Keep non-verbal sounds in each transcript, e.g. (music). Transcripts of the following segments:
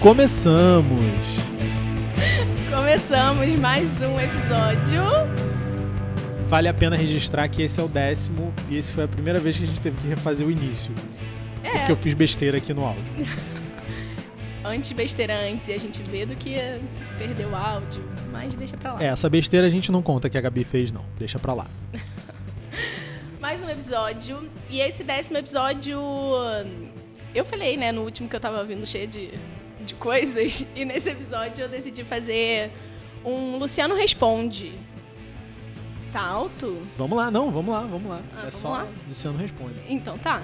Começamos! Começamos mais um episódio. Vale a pena registrar que esse é o décimo e esse foi a primeira vez que a gente teve que refazer o início. É, Porque eu fiz besteira aqui no áudio. (laughs) antes besteira antes e a gente vê do que perder o áudio, mas deixa pra lá. É, essa besteira a gente não conta que a Gabi fez, não. Deixa pra lá. (laughs) Mais um episódio. E esse décimo episódio. Eu falei, né, no último que eu tava vindo cheio de, de coisas. (laughs) E nesse episódio eu decidi fazer um Luciano Responde. Tá alto? Vamos lá, não, vamos lá, vamos lá. Ah, é vamos só lá? Luciano responde. Então tá.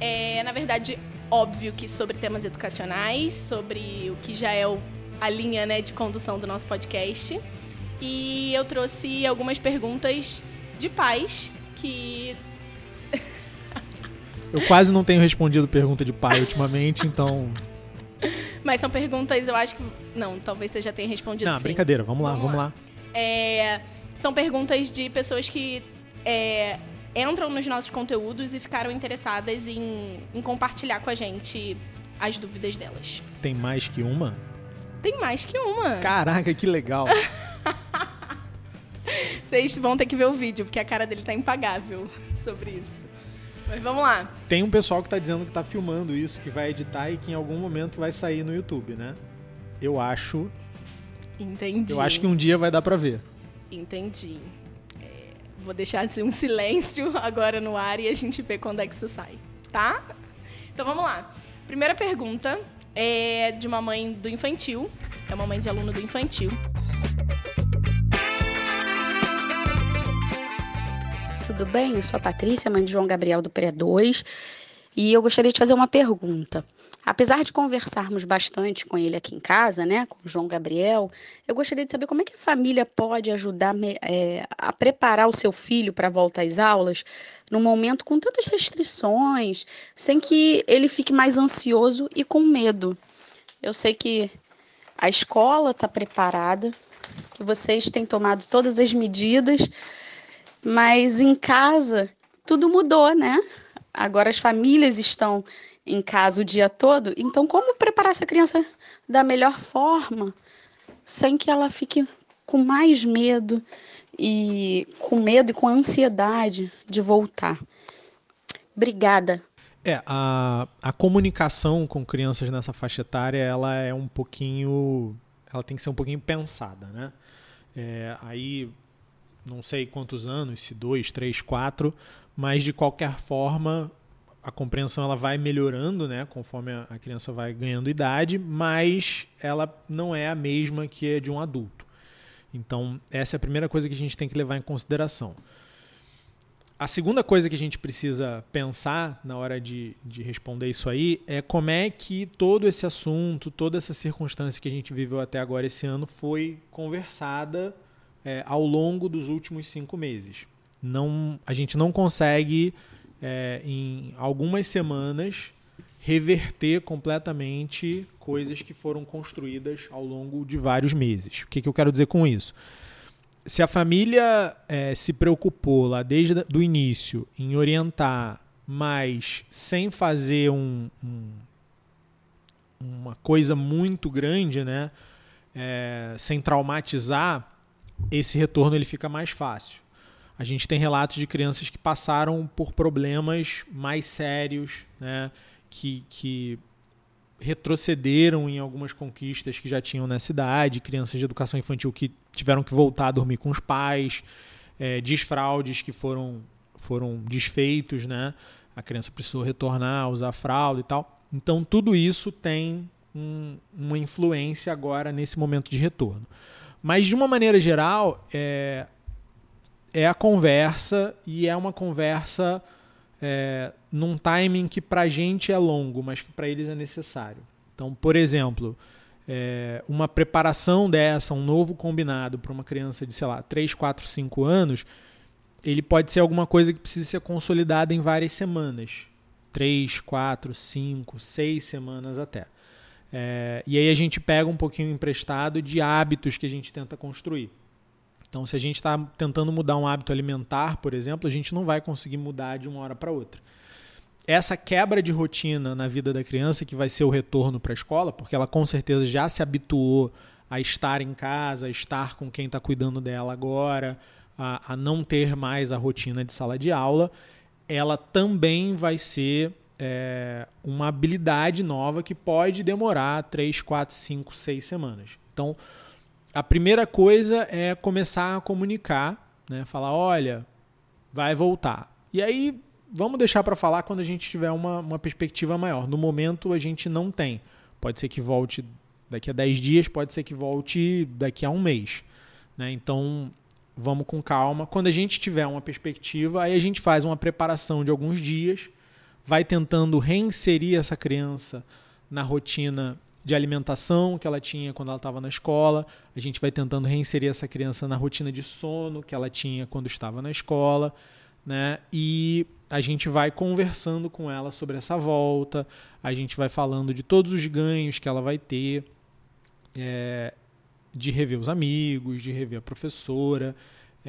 É, na verdade, óbvio que sobre temas educacionais, sobre o que já é o- a linha né, de condução do nosso podcast. E eu trouxe algumas perguntas de pais que. Eu quase não tenho respondido pergunta de pai ultimamente, então. Mas são perguntas, eu acho que. Não, talvez você já tenha respondido Não, sim. brincadeira, vamos lá, Vamos vamos lá. lá. É, são perguntas de pessoas que é, entram nos nossos conteúdos e ficaram interessadas em, em compartilhar com a gente as dúvidas delas. Tem mais que uma? Tem mais que uma. Caraca, que legal. (laughs) Vocês vão ter que ver o vídeo, porque a cara dele tá impagável sobre isso. Mas vamos lá. Tem um pessoal que tá dizendo que tá filmando isso, que vai editar e que em algum momento vai sair no YouTube, né? Eu acho. Entendi. Eu acho que um dia vai dar pra ver. Entendi. É, vou deixar assim, um silêncio (laughs) agora no ar e a gente vê quando é que isso sai, tá? Então vamos lá. Primeira pergunta é de uma mãe do infantil. É uma mãe de aluno do infantil. Tudo bem? Eu sou a Patrícia, mãe de João Gabriel do Pré 2, e eu gostaria de fazer uma pergunta. Apesar de conversarmos bastante com ele aqui em casa, né, com o João Gabriel, eu gostaria de saber como é que a família pode ajudar é, a preparar o seu filho para a volta às aulas num momento com tantas restrições, sem que ele fique mais ansioso e com medo. Eu sei que a escola está preparada, que vocês têm tomado todas as medidas, mas em casa tudo mudou, né? Agora as famílias estão em casa o dia todo, então como preparar essa criança da melhor forma, sem que ela fique com mais medo e com medo e com ansiedade de voltar? Obrigada. É, a, a comunicação com crianças nessa faixa etária, ela é um pouquinho. Ela tem que ser um pouquinho pensada, né? É, aí, não sei quantos anos, se dois, três, quatro, mas de qualquer forma, a compreensão ela vai melhorando, né? Conforme a, criança vai ganhando idade, mas ela não é a mesma que é de um adulto. Então, essa é a primeira coisa que a gente tem que levar em consideração. A segunda coisa que a gente precisa pensar na hora de, de responder isso aí é como é que todo esse assunto, toda essa circunstância que a gente viveu até agora esse ano foi conversada é, ao longo dos últimos cinco meses. Não, a gente não consegue, é, em algumas semanas, reverter completamente coisas que foram construídas ao longo de vários meses. O que, que eu quero dizer com isso? se a família eh, se preocupou lá desde o início em orientar, mas sem fazer um, um- uma coisa muito grande, né? eh, sem traumatizar, esse retorno ele fica mais fácil. A gente tem relatos de crianças que passaram por problemas mais sérios, né? que, que retrocederam em algumas conquistas que já tinham nessa idade, crianças de educação infantil que tiveram que voltar a dormir com os pais, é, desfraudes que foram, foram desfeitos, né? A criança precisou retornar usar fralda e tal. Então, tudo isso tem um- uma influência agora nesse momento de retorno. Mas, de uma maneira geral, é, é a conversa e é uma conversa é, num timing que pra gente é longo, mas que para eles é necessário. Então, por exemplo, é, uma preparação dessa, um novo combinado para uma criança de, sei lá, 3, 4, 5 anos, ele pode ser alguma coisa que precisa ser consolidada em várias semanas. 3, 4, 5, 6 semanas até. É, e aí a gente pega um pouquinho emprestado de hábitos que a gente tenta construir. Então, se a gente está tentando mudar um hábito alimentar, por exemplo, a gente não vai conseguir mudar de uma hora para outra. essa quebra de rotina na vida da criança, que vai ser o retorno para a escola, porque ela com certeza já se habituou a estar em casa, a estar com quem está cuidando dela agora, a, a não ter mais a rotina de sala de aula, ela também vai ser é, uma habilidade nova que pode demorar 3, 4, 5, 6 semanas. Então, a primeira coisa é começar a comunicar, né? falar: olha, vai voltar. E aí, vamos deixar para falar quando a gente tiver uma, uma perspectiva maior. No momento, a gente não tem. Pode ser que volte daqui a 10 dias, pode ser que volte daqui a um mês. Né? Então, vamos com calma. Quando a gente tiver uma perspectiva, aí a gente faz uma preparação de alguns dias, vai tentando reinserir essa criança na rotina de alimentação que ela tinha quando ela estava na escola. A gente vai tentando reinserir essa criança na rotina de sono que ela tinha quando estava na escola, né? E a gente vai conversando com ela sobre essa volta. A gente vai falando de todos os ganhos que ela vai ter. É, de rever os amigos, de rever a professora,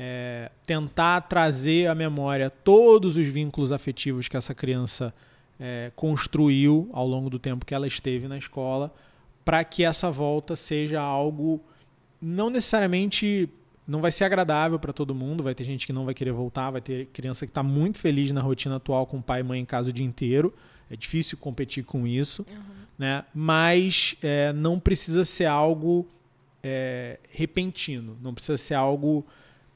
é, tentar trazer à memória todos os vínculos afetivos que essa criança é, construiu ao longo do tempo que ela esteve na escola, para que essa volta seja algo não necessariamente não vai ser agradável para todo mundo, vai ter gente que não vai querer voltar, vai ter criança que está muito feliz na rotina atual com pai e mãe em casa o dia inteiro. É difícil competir com isso, uhum. né? Mas é, não precisa ser algo é, repentino, não precisa ser algo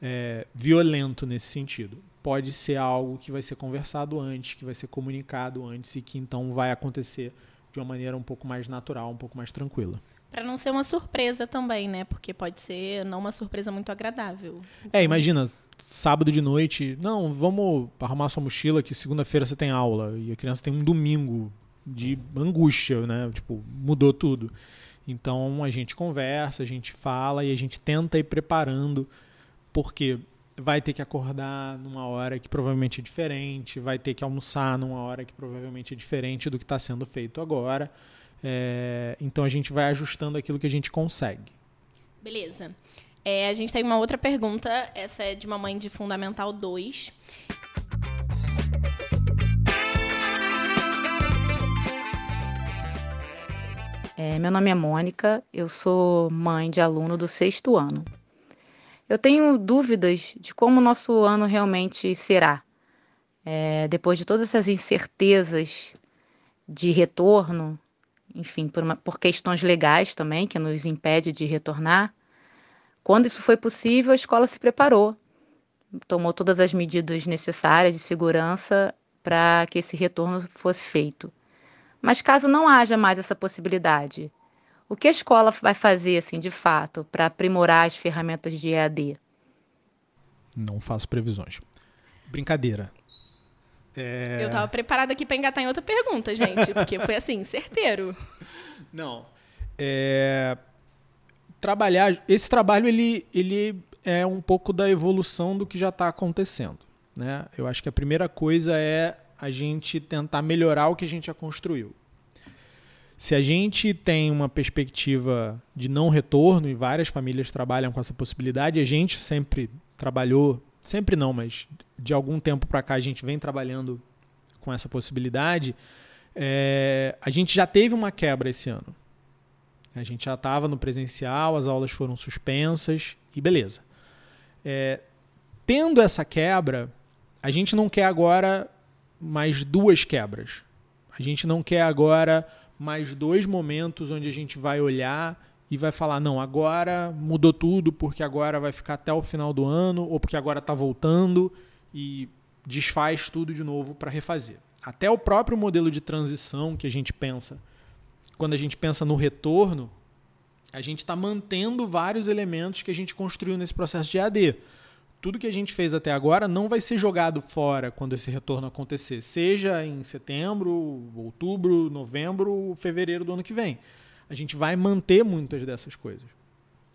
é, violento nesse sentido. Pode ser algo que vai ser conversado antes, que vai ser comunicado antes e que então vai acontecer de uma maneira um pouco mais natural, um pouco mais tranquila. Para não ser uma surpresa também, né? Porque pode ser não uma surpresa muito agradável. É, imagina, sábado de noite, não, vamos arrumar sua mochila que segunda-feira você tem aula e a criança tem um domingo de angústia, né? Tipo, mudou tudo. Então a gente conversa, a gente fala e a gente tenta ir preparando, porque vai ter que acordar numa hora que provavelmente é diferente, vai ter que almoçar numa hora que provavelmente é diferente do que está sendo feito agora. É, então a gente vai ajustando aquilo que a gente consegue. Beleza. É, a gente tem uma outra pergunta, essa é de uma mãe de Fundamental 2. É, meu nome é Mônica, eu sou mãe de aluno do sexto ano. Eu tenho dúvidas de como o nosso ano realmente será. É, depois de todas essas incertezas de retorno, enfim, por, uma, por questões legais também, que nos impede de retornar, quando isso foi possível, a escola se preparou, tomou todas as medidas necessárias de segurança para que esse retorno fosse feito. Mas caso não haja mais essa possibilidade, o que a escola vai fazer, assim, de fato, para aprimorar as ferramentas de EAD? Não faço previsões. Brincadeira. É... Eu estava preparada aqui para engatar em outra pergunta, gente, porque foi assim, (laughs) certeiro. Não. É... Trabalhar, esse trabalho ele, ele é um pouco da evolução do que já está acontecendo, né? Eu acho que a primeira coisa é a gente tentar melhorar o que a gente já construiu. Se a gente tem uma perspectiva de não retorno e várias famílias trabalham com essa possibilidade, a gente sempre trabalhou, sempre não, mas de algum tempo para cá a gente vem trabalhando com essa possibilidade. É, a gente já teve uma quebra esse ano. A gente já estava no presencial, as aulas foram suspensas e beleza. É, tendo essa quebra, a gente não quer agora mais duas quebras. A gente não quer agora mais dois momentos onde a gente vai olhar e vai falar: não, agora mudou tudo porque agora vai ficar até o final do ano ou porque agora está voltando e desfaz tudo de novo para refazer. Até o próprio modelo de transição que a gente pensa, quando a gente pensa no retorno, a gente está mantendo vários elementos que a gente construiu nesse processo de AD tudo que a gente fez até agora não vai ser jogado fora quando esse retorno acontecer, seja em setembro, outubro, novembro, fevereiro do ano que vem. A gente vai manter muitas dessas coisas.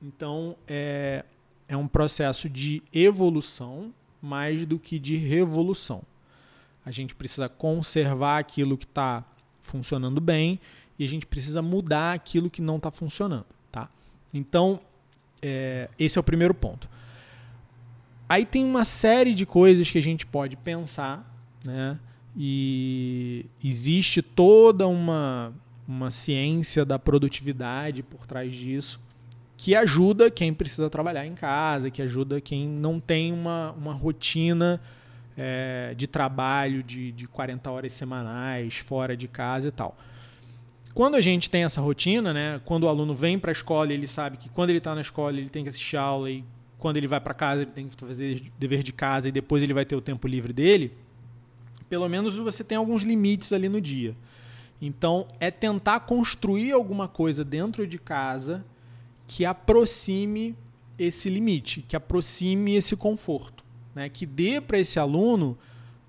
Então, é, é um processo de evolução mais do que de revolução. A gente precisa conservar aquilo que está funcionando bem e a gente precisa mudar aquilo que não está funcionando. Tá? Então, é, esse é o primeiro ponto. Aí tem uma série de coisas que a gente pode pensar, né? e existe toda uma, uma ciência da produtividade por trás disso que ajuda quem precisa trabalhar em casa, que ajuda quem não tem uma, uma rotina é, de trabalho de, de 40 horas semanais fora de casa e tal. Quando a gente tem essa rotina, né, quando o aluno vem para a escola, ele sabe que quando ele está na escola ele tem que assistir aula e quando ele vai para casa ele tem que fazer dever de casa e depois ele vai ter o tempo livre dele, pelo menos você tem alguns limites ali no dia. Então, é tentar construir alguma coisa dentro de casa que aproxime esse limite, que aproxime esse conforto né, que dê para esse aluno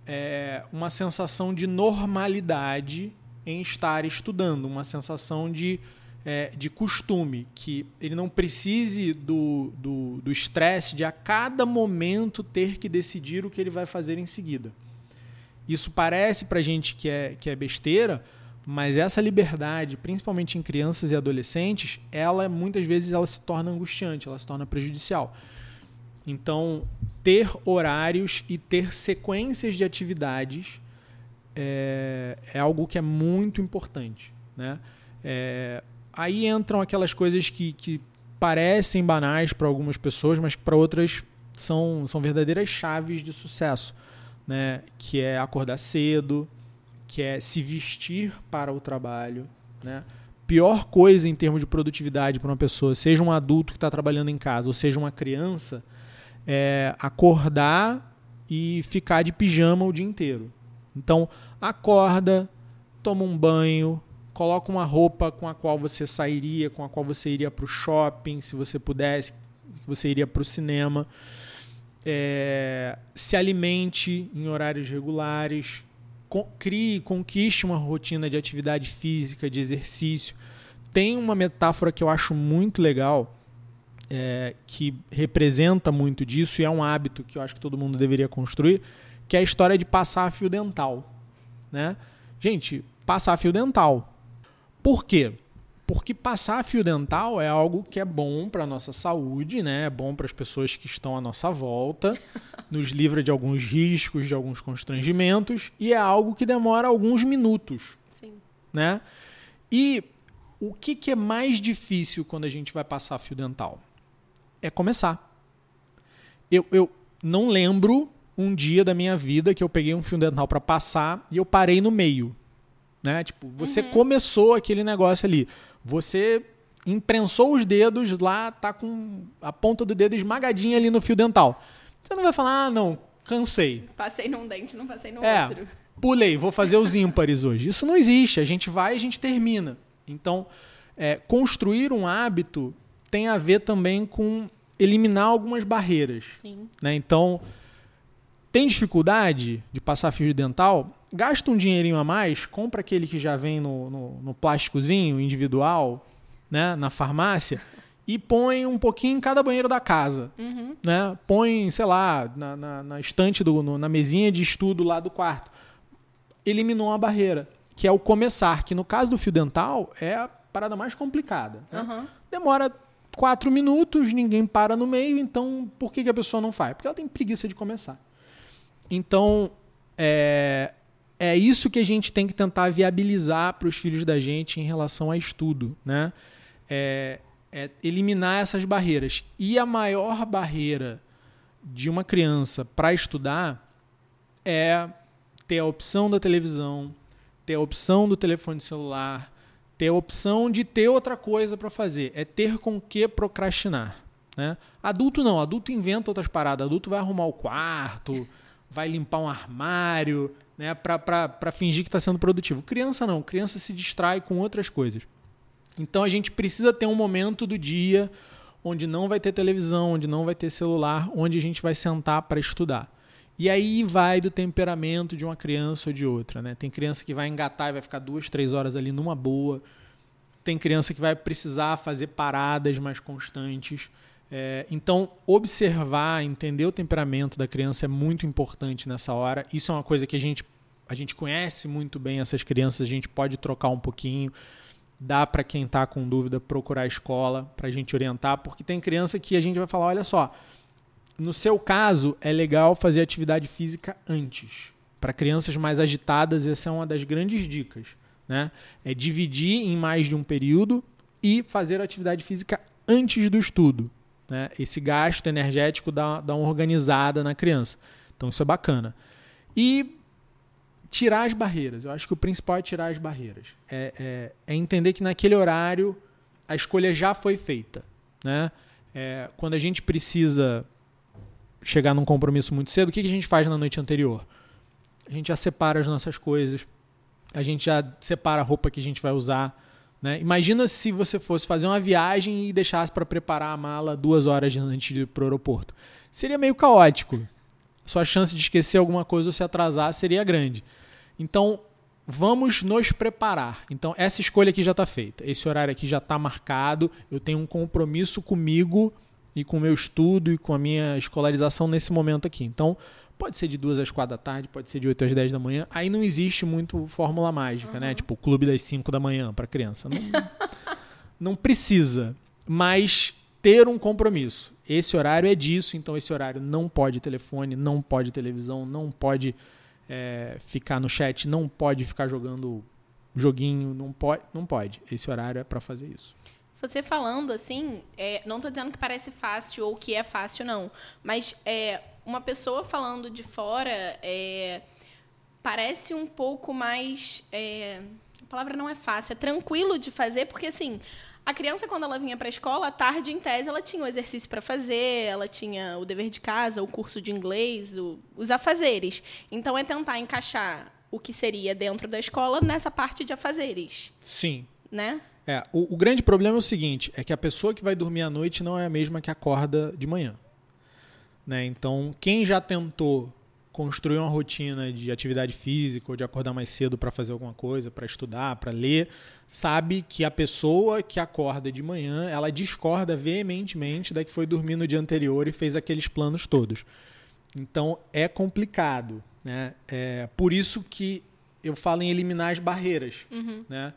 é, uma sensação de normalidade em estar estudando, uma sensação de, é, de costume, que ele não precise do estresse do, do de a cada momento ter que decidir o que ele vai fazer em seguida. Isso parece para gente que é, que é besteira, mas essa liberdade, principalmente em crianças e adolescentes, ela muitas vezes ela se torna angustiante, ela se torna prejudicial. Então, ter horários e ter sequências de atividades é, é algo que é muito importante. Né? É, aí entram aquelas coisas que, que parecem banais para algumas pessoas, mas que para outras são, são verdadeiras chaves de sucesso. Né? Que é acordar cedo, que é se vestir para o trabalho. Né? Pior coisa em termos de produtividade para uma pessoa, seja um adulto que está trabalhando em casa ou seja uma criança, é, acordar e ficar de pijama o dia inteiro. Então, acorda, toma um banho, coloca uma roupa com a qual você sairia, com a qual você iria para o shopping, se você pudesse, você iria para o cinema. É, se alimente em horários regulares, crie, conquiste uma rotina de atividade física, de exercício. Tem uma metáfora que eu acho muito legal, é, que representa muito disso e é um hábito que eu acho que todo mundo deveria construir, que é a história de passar fio dental. Né? Gente, passar fio dental. Por quê? Porque passar fio dental é algo que é bom para a nossa saúde, né? é bom para as pessoas que estão à nossa volta, (laughs) nos livra de alguns riscos, de alguns constrangimentos, e é algo que demora alguns minutos. Sim. Né? E o que, que é mais difícil quando a gente vai passar fio dental? é começar. Eu, eu não lembro um dia da minha vida que eu peguei um fio dental para passar e eu parei no meio. Né? Tipo, você uhum. começou aquele negócio ali. Você imprensou os dedos lá, tá com a ponta do dedo esmagadinha ali no fio dental. Você não vai falar, ah, não, cansei. Passei num dente, não passei no é, outro. Pulei, vou fazer os ímpares hoje. Isso não existe. A gente vai e a gente termina. Então, é, construir um hábito tem a ver também com eliminar algumas barreiras. Sim. Né? Então, tem dificuldade de passar fio dental? Gasta um dinheirinho a mais, compra aquele que já vem no, no, no plásticozinho individual, né, na farmácia, e põe um pouquinho em cada banheiro da casa. Uhum. Né? Põe, sei lá, na, na, na estante, do, no, na mesinha de estudo lá do quarto. Eliminou uma barreira, que é o começar, que no caso do fio dental é a parada mais complicada. Né? Uhum. Demora quatro minutos, ninguém para no meio, então por que, que a pessoa não faz? Porque ela tem preguiça de começar. Então, é, é isso que a gente tem que tentar viabilizar para os filhos da gente em relação a estudo, né? É, é eliminar essas barreiras. E a maior barreira de uma criança para estudar é ter a opção da televisão, ter a opção do telefone celular, ter a opção de ter outra coisa para fazer, é ter com que procrastinar. Né? Adulto não, adulto inventa outras paradas, adulto vai arrumar o quarto, vai limpar um armário, né, para fingir que está sendo produtivo. Criança não, criança se distrai com outras coisas. Então a gente precisa ter um momento do dia onde não vai ter televisão, onde não vai ter celular, onde a gente vai sentar para estudar. E aí vai do temperamento de uma criança ou de outra. Né? Tem criança que vai engatar e vai ficar duas, três horas ali numa boa. Tem criança que vai precisar fazer paradas mais constantes. É, então, observar, entender o temperamento da criança é muito importante nessa hora. Isso é uma coisa que a gente, a gente conhece muito bem essas crianças, a gente pode trocar um pouquinho. Dá para quem está com dúvida procurar a escola para a gente orientar, porque tem criança que a gente vai falar: olha só, no seu caso, é legal fazer atividade física antes. Para crianças mais agitadas, essa é uma das grandes dicas. Né? É dividir em mais de um período e fazer atividade física antes do estudo. Né? Esse gasto energético dá, dá uma organizada na criança. Então isso é bacana. E tirar as barreiras. Eu acho que o principal é tirar as barreiras. É, é, é entender que naquele horário a escolha já foi feita. Né? É, quando a gente precisa chegar num compromisso muito cedo, o que, que a gente faz na noite anterior? A gente já separa as nossas coisas, a gente já separa a roupa que a gente vai usar. Né? Imagina se você fosse fazer uma viagem e deixasse para preparar a mala duas horas antes de ir para o aeroporto. Seria meio caótico. Sua chance de esquecer alguma coisa ou se atrasar seria grande. Então, vamos nos preparar. Então, essa escolha aqui já está feita. Esse horário aqui já está marcado. Eu tenho um compromisso comigo e com o meu estudo e com a minha escolarização nesse momento aqui. Então, pode ser de duas às quatro da tarde, pode ser de 8 às 10 da manhã. Aí não existe muito fórmula mágica, uhum. né? Tipo, clube das 5 da manhã para criança. Não, (laughs) não precisa. Mas ter um compromisso. Esse horário é disso, então esse horário não pode telefone, não pode televisão, não pode é, ficar no chat, não pode ficar jogando joguinho, não pode, não pode. Esse horário é para fazer isso. Você falando assim, é, não estou dizendo que parece fácil ou que é fácil, não. Mas é, uma pessoa falando de fora é, parece um pouco mais. É, a palavra não é fácil, é tranquilo de fazer, porque assim. A criança, quando ela vinha para a escola, à tarde, em tese, ela tinha o exercício para fazer, ela tinha o dever de casa, o curso de inglês, o, os afazeres. Então, é tentar encaixar o que seria dentro da escola nessa parte de afazeres. Sim. Né? É, o, o, grande problema é o seguinte: é que a pessoa que vai dormir à noite não é a mesma que acorda de manhã. Né? Então, quem já tentou construir uma rotina de atividade física ou de acordar mais cedo para fazer alguma coisa, para estudar, para ler, sabe que a pessoa que acorda de manhã, ela discorda veementemente da que foi dormir no dia anterior e fez aqueles planos todos. Então, é complicado. Né? É por isso que eu falo em eliminar as barreiras. Uhum. Né?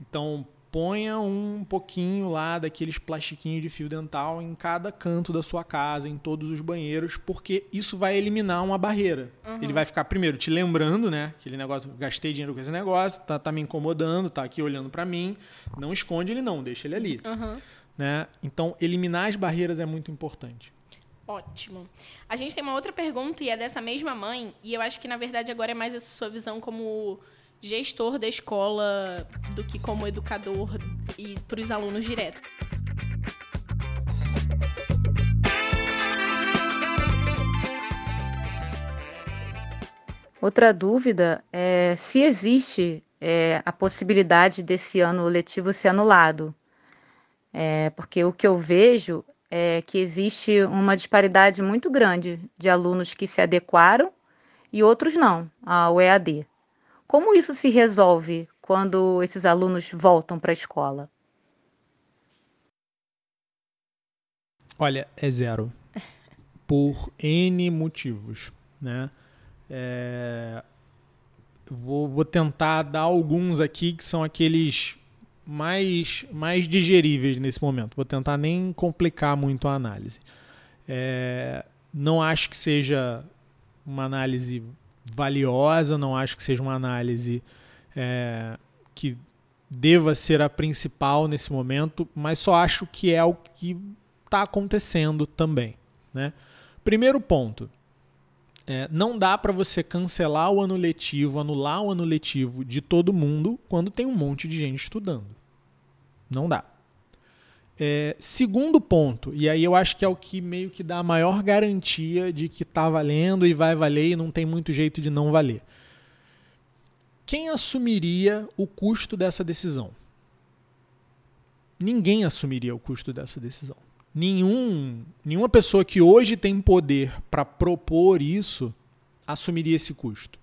Então, ponha um pouquinho lá daqueles plastiquinhos de fio dental em cada canto da sua casa, em todos os banheiros, porque isso vai eliminar uma barreira. Uhum. Ele vai ficar primeiro te lembrando, né? Aquele negócio, gastei dinheiro com esse negócio, tá, tá me incomodando, tá aqui olhando para mim. Não esconde ele não, deixa ele ali. Uhum. Né? Então, eliminar as barreiras é muito importante. Ótimo. A gente tem uma outra pergunta e é dessa mesma mãe, e eu acho que na verdade agora é mais a sua visão como gestor da escola do que como educador e para os alunos direto. Outra dúvida é se existe é, a possibilidade desse ano letivo ser anulado. É, porque o que eu vejo é que existe uma disparidade muito grande de alunos que se adequaram e outros não ao EAD. Como isso se resolve quando esses alunos voltam para a escola? Olha, é zero. (laughs) Por N motivos, né? É... Vou, vou tentar dar alguns aqui que são aqueles mais, mais digeríveis nesse momento. Vou tentar nem complicar muito a análise. É... Não acho que seja uma análise valiosa, não acho que seja uma análise é, que deva ser a principal nesse momento, mas só acho que é o que está acontecendo também. Né? Primeiro ponto. É, não dá para você cancelar o ano letivo, anular o ano letivo de todo mundo quando tem um monte de gente estudando. Não dá. É, segundo ponto, e aí eu acho que é o que meio que dá a maior garantia de que está valendo e vai valer e não tem muito jeito de não valer. Quem assumiria o custo dessa decisão? Ninguém assumiria o custo dessa decisão. Nenhum, nenhuma pessoa que hoje tem poder para propor isso assumiria esse custo.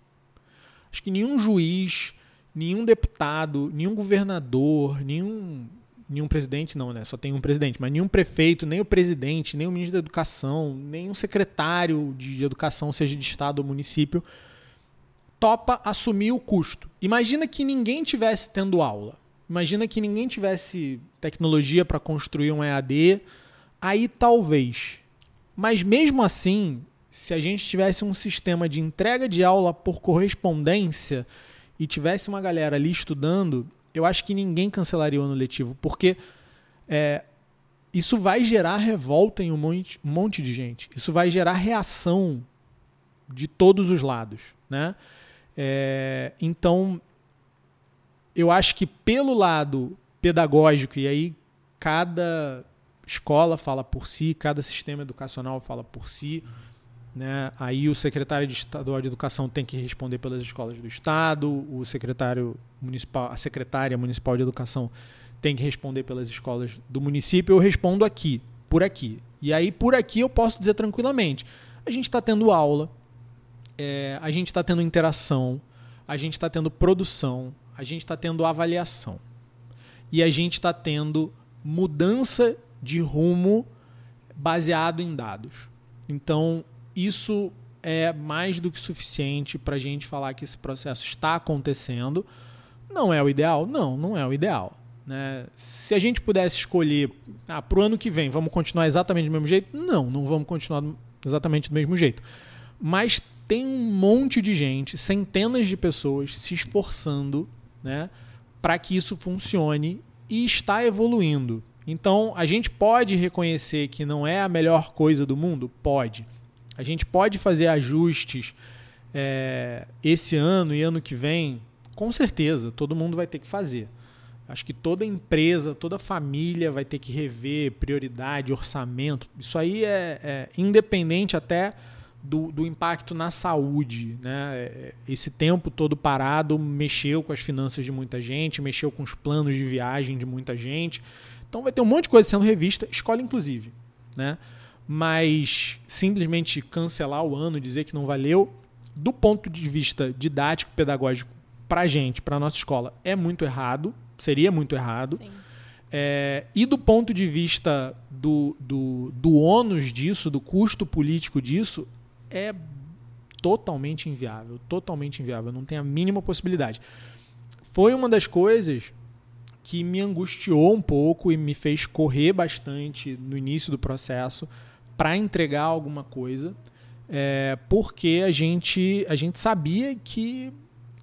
Acho que nenhum juiz, nenhum deputado, nenhum governador, nenhum nenhum presidente não, né? Só tem um presidente, mas nenhum prefeito, nem o presidente, nem o ministro da Educação, nem um secretário de Educação, seja de estado ou município, topa assumir o custo. Imagina que ninguém tivesse tendo aula. Imagina que ninguém tivesse tecnologia para construir um EAD, aí talvez. Mas mesmo assim, se a gente tivesse um sistema de entrega de aula por correspondência e tivesse uma galera ali estudando, eu acho que ninguém cancelaria o ano letivo, porque é, isso vai gerar revolta em um monte, um monte de gente. Isso vai gerar reação de todos os lados, né? É, então, eu acho que pelo lado pedagógico, e aí cada escola fala por si, cada sistema educacional fala por si, né? Aí o secretário de estadual de educação tem que responder pelas escolas do estado, o secretário municipal, a secretária municipal de educação tem que responder pelas escolas do município. Eu respondo aqui, por aqui. E aí por aqui eu posso dizer tranquilamente: a gente está tendo aula, é, a gente está tendo interação, a gente está tendo produção, a gente está tendo avaliação e a gente está tendo mudança de rumo baseado em dados. Então, isso é mais do que suficiente para a gente falar que esse processo está acontecendo. Não é o ideal? Não, não é o ideal. Né? Se a gente pudesse escolher ah, para o ano que vem, vamos continuar exatamente do mesmo jeito? Não, não vamos continuar exatamente do mesmo jeito. Mas tem um monte de gente, centenas de pessoas se esforçando né, para que isso funcione e está evoluindo. Então, a gente pode reconhecer que não é a melhor coisa do mundo? Pode. A gente pode fazer ajustes é, esse ano e ano que vem? Com certeza, todo mundo vai ter que fazer. Acho que toda empresa, toda família vai ter que rever prioridade, orçamento. Isso aí é, é independente até do, do, impacto na saúde. Né? É, esse tempo todo parado mexeu com as finanças de muita gente, mexeu com os planos de viagem de muita gente. Então vai ter um monte de coisa sendo revista, escola inclusive. Né? Mas simplesmente cancelar o ano, dizer que não valeu, do ponto de vista didático, pedagógico, para a gente, para a nossa escola, é muito errado, seria muito errado. É, e do ponto de vista do, do, do ônus disso, do custo político disso, é totalmente inviável, totalmente inviável, não tem a mínima possibilidade. Foi uma das coisas que me angustiou um pouco e me fez correr bastante no início do processo para entregar alguma coisa, é, porque a gente, a gente sabia que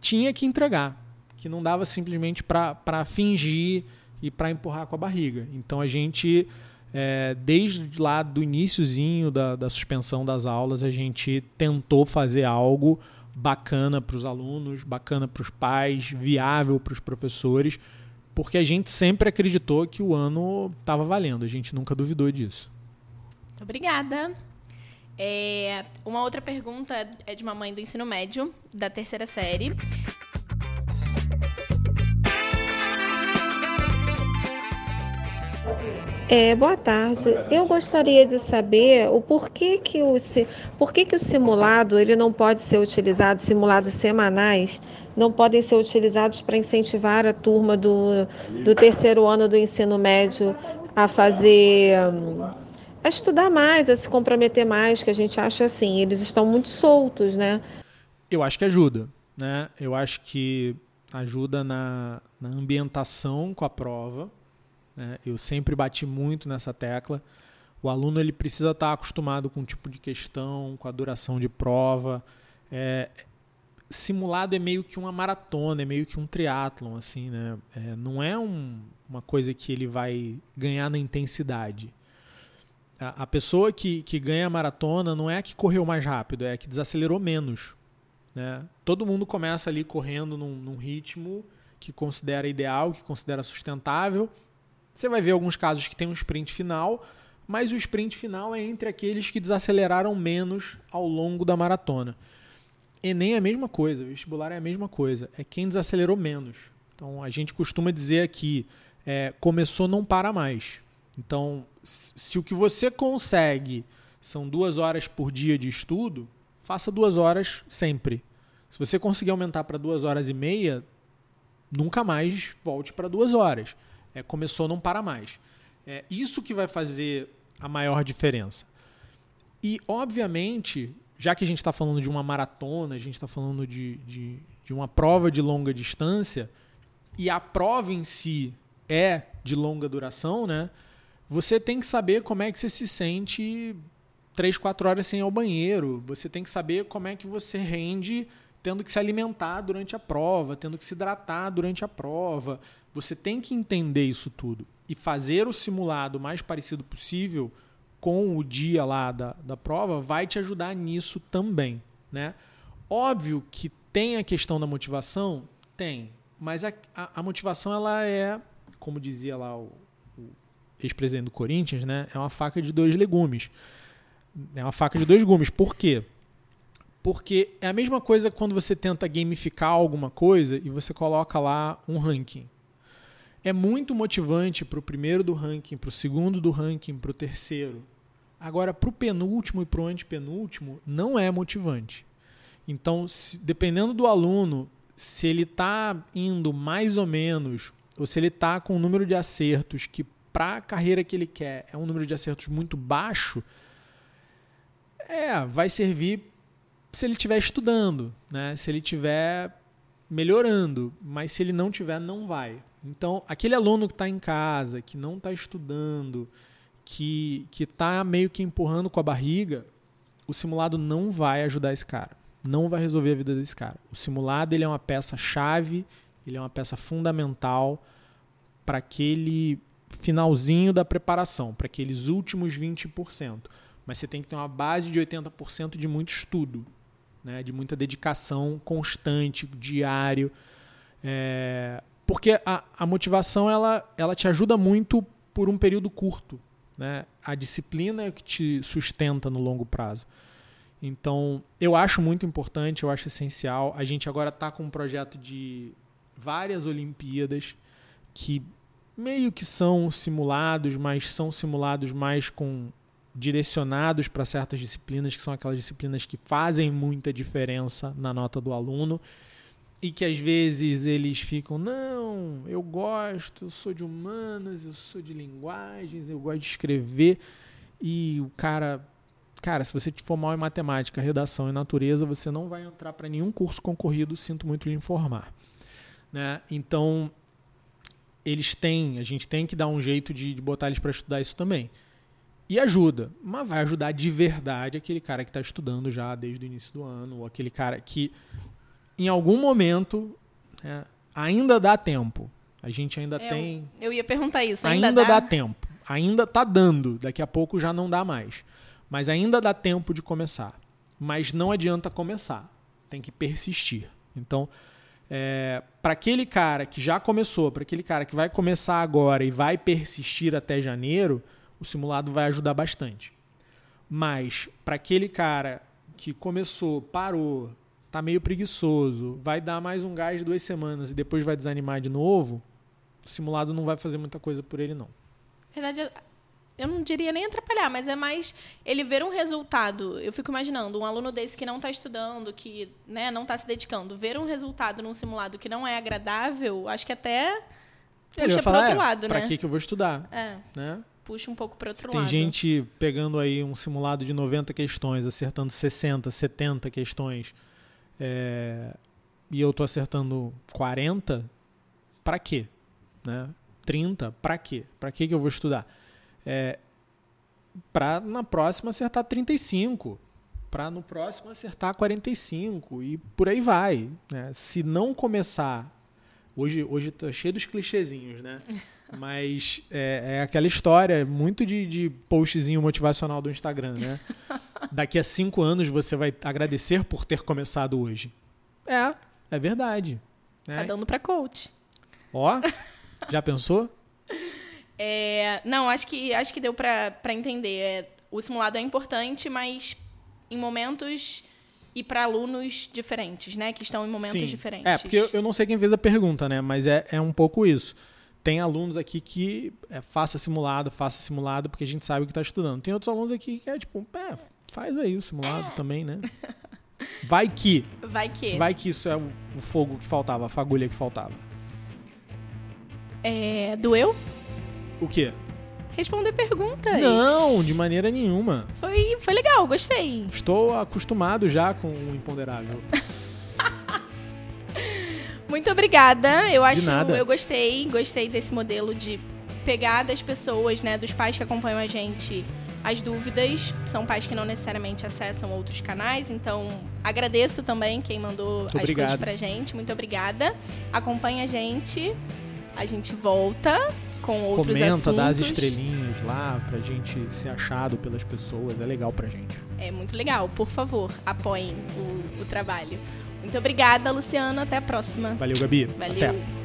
tinha que entregar, que não dava simplesmente para fingir e para empurrar com a barriga. Então a gente é, desde lá do iníciozinho da, da suspensão das aulas, a gente tentou fazer algo bacana para os alunos, bacana para os pais, viável para os professores, porque a gente sempre acreditou que o ano estava valendo, a gente nunca duvidou disso. Muito obrigada. É, uma outra pergunta é de uma mãe do ensino médio, da terceira série. É, boa tarde. Eu gostaria de saber o porquê que o, porquê que o simulado ele não pode ser utilizado, simulados semanais, não podem ser utilizados para incentivar a turma do, do terceiro ano do ensino médio a fazer. A estudar mais, a se comprometer mais, que a gente acha assim, eles estão muito soltos, né? Eu acho que ajuda, né? Eu acho que ajuda na, na ambientação com a prova, né? Eu sempre bati muito nessa tecla. O aluno ele precisa estar acostumado com o tipo de questão, com a duração de prova. É, simulado é meio que uma maratona, é meio que um triatlon, assim, né? É, não é um, uma coisa que ele vai ganhar na intensidade. A, a pessoa que, que ganha a maratona não é a que correu mais rápido, é a que desacelerou menos. Né? Todo mundo começa ali correndo num, num ritmo que considera ideal, que considera sustentável, você vai ver alguns casos que tem um sprint final, mas o sprint final é entre aqueles que desaceleraram menos ao longo da maratona. Enem é a mesma coisa, vestibular é a mesma coisa, é quem desacelerou menos. Então a gente costuma dizer aqui, é, começou não para mais. Então, se o que você consegue são duas horas por dia de estudo, faça duas horas sempre. Se você conseguir aumentar para duas horas e meia, nunca mais volte para duas horas. É, começou, não para mais. É isso que vai fazer a maior diferença. E, obviamente, já que a gente está falando de uma maratona, a gente está falando de, de, de uma prova de longa distância, e a prova em si é de longa duração, né? Você tem que saber como é que você se sente três, quatro horas sem ir ao banheiro. Você tem que saber como é que você rende tendo que se alimentar durante a prova, tendo que se hidratar durante a prova. Você tem que entender isso tudo e fazer o simulado mais parecido possível com o dia lá da, da prova vai te ajudar nisso também, né? Óbvio que tem a questão da motivação, tem, mas a, a, a motivação ela é, como dizia lá o, ex-presidente do Corinthians, né? É uma faca de dois legumes. É uma faca de dois gumes. Por quê? Porque é a mesma coisa quando você tenta gamificar alguma coisa e você coloca lá um ranking. É muito motivante para o primeiro do ranking, para o segundo do ranking, para o terceiro. Agora, para o penúltimo e para o antepenúltimo, não é motivante. Então, se, dependendo do aluno, se ele está indo mais ou menos, ou se ele está com um número de acertos que para a carreira que ele quer é um número de acertos muito baixo, é, vai servir se ele estiver estudando, né? Se ele estiver melhorando, mas se ele não tiver, não vai. Então, aquele aluno que está em casa, que não está estudando, que está meio que empurrando com a barriga, o simulado não vai ajudar esse cara, não vai resolver a vida desse cara. O simulado ele é uma peça chave, ele é uma peça fundamental para aquele finalzinho da preparação, para aqueles últimos 20% mas você tem que ter uma base de 80% de muito estudo, né? de muita dedicação constante, diário. É... Porque a, a motivação ela, ela te ajuda muito por um período curto. Né? A disciplina é que te sustenta no longo prazo. Então, eu acho muito importante, eu acho essencial. A gente agora está com um projeto de várias Olimpíadas que meio que são simulados, mas são simulados mais com direcionados para certas disciplinas, que são aquelas disciplinas que fazem muita diferença na nota do aluno e que às vezes eles ficam, não, eu gosto, eu sou de humanas, eu sou de linguagens, eu gosto de escrever e o cara, cara, se você for mal em matemática, redação e natureza, você não vai entrar para nenhum curso concorrido, sinto muito lhe informar, né? Então eles têm, a gente tem que dar um jeito de, de botar eles para estudar isso também. E ajuda, mas vai ajudar de verdade aquele cara que está estudando já desde o início do ano, ou aquele cara que em algum momento né, ainda dá tempo. A gente ainda eu, tem. Eu ia perguntar isso. Ainda, ainda dá? dá tempo. Ainda está dando. Daqui a pouco já não dá mais. Mas ainda dá tempo de começar. Mas não adianta começar. Tem que persistir. Então, é, para aquele cara que já começou, para aquele cara que vai começar agora e vai persistir até janeiro, o simulado vai ajudar bastante. Mas para aquele cara que começou, parou, tá meio preguiçoso, vai dar mais um gás de duas semanas e depois vai desanimar de novo, o simulado não vai fazer muita coisa por ele não. Na verdade, eu não diria nem atrapalhar, mas é mais ele ver um resultado. Eu fico imaginando um aluno desse que não está estudando, que né, não está se dedicando, ver um resultado num simulado que não é agradável, acho que até puxa ele vai falar, outro é, lado, pra né? que, que eu vou estudar? É. Né? puxa um pouco para outro Tem lado. Tem gente pegando aí um simulado de 90 questões, acertando 60, 70 questões, é, e eu tô acertando 40, para quê? Né? 30, para quê? Para que eu vou estudar? É, para na próxima acertar 35, para no próximo acertar 45 e por aí vai. Né? Se não começar, hoje hoje tá cheio dos clichêzinhos, né? (laughs) Mas é, é, aquela história muito de, de postzinho motivacional do Instagram, né? (laughs) Daqui a cinco anos você vai agradecer por ter começado hoje. É, é verdade. Né? Tá dando pra coach. Ó, (laughs) já pensou? É, não, acho que, acho que deu pra, pra entender. É, o simulado é importante, mas em momentos e para alunos diferentes, né? Que estão em momentos Sim. diferentes. É, porque eu, eu, não sei quem fez a pergunta, né? Mas é, é um pouco isso tem alunos aqui que é, faça simulado, faça simulado, porque a gente sabe o que está estudando. Tem outros alunos aqui que é tipo, é, faz aí o simulado é. também, né? Vai que. Vai que. Vai que isso é o, o fogo que faltava, a fagulha que faltava. É, doeu? O quê? Responder perguntas. Não, de maneira nenhuma. Foi, foi legal, gostei. Estou acostumado já com o imponderável. (laughs) Muito obrigada. Eu acho, eu gostei, gostei desse modelo de pegar das pessoas, né, dos pais que acompanham a gente as dúvidas. São pais que não necessariamente acessam outros canais, então agradeço também quem mandou Muito as obrigado. coisas pra gente. Muito obrigada. Acompanha a gente. A gente volta com outros Comenta, assuntos. dá as estrelinhas lá pra gente ser achado pelas pessoas. É legal pra gente. É muito legal. Por favor, apoiem o, o trabalho. Muito obrigada, Luciano. Até a próxima. Valeu, Gabi. Valeu. Até.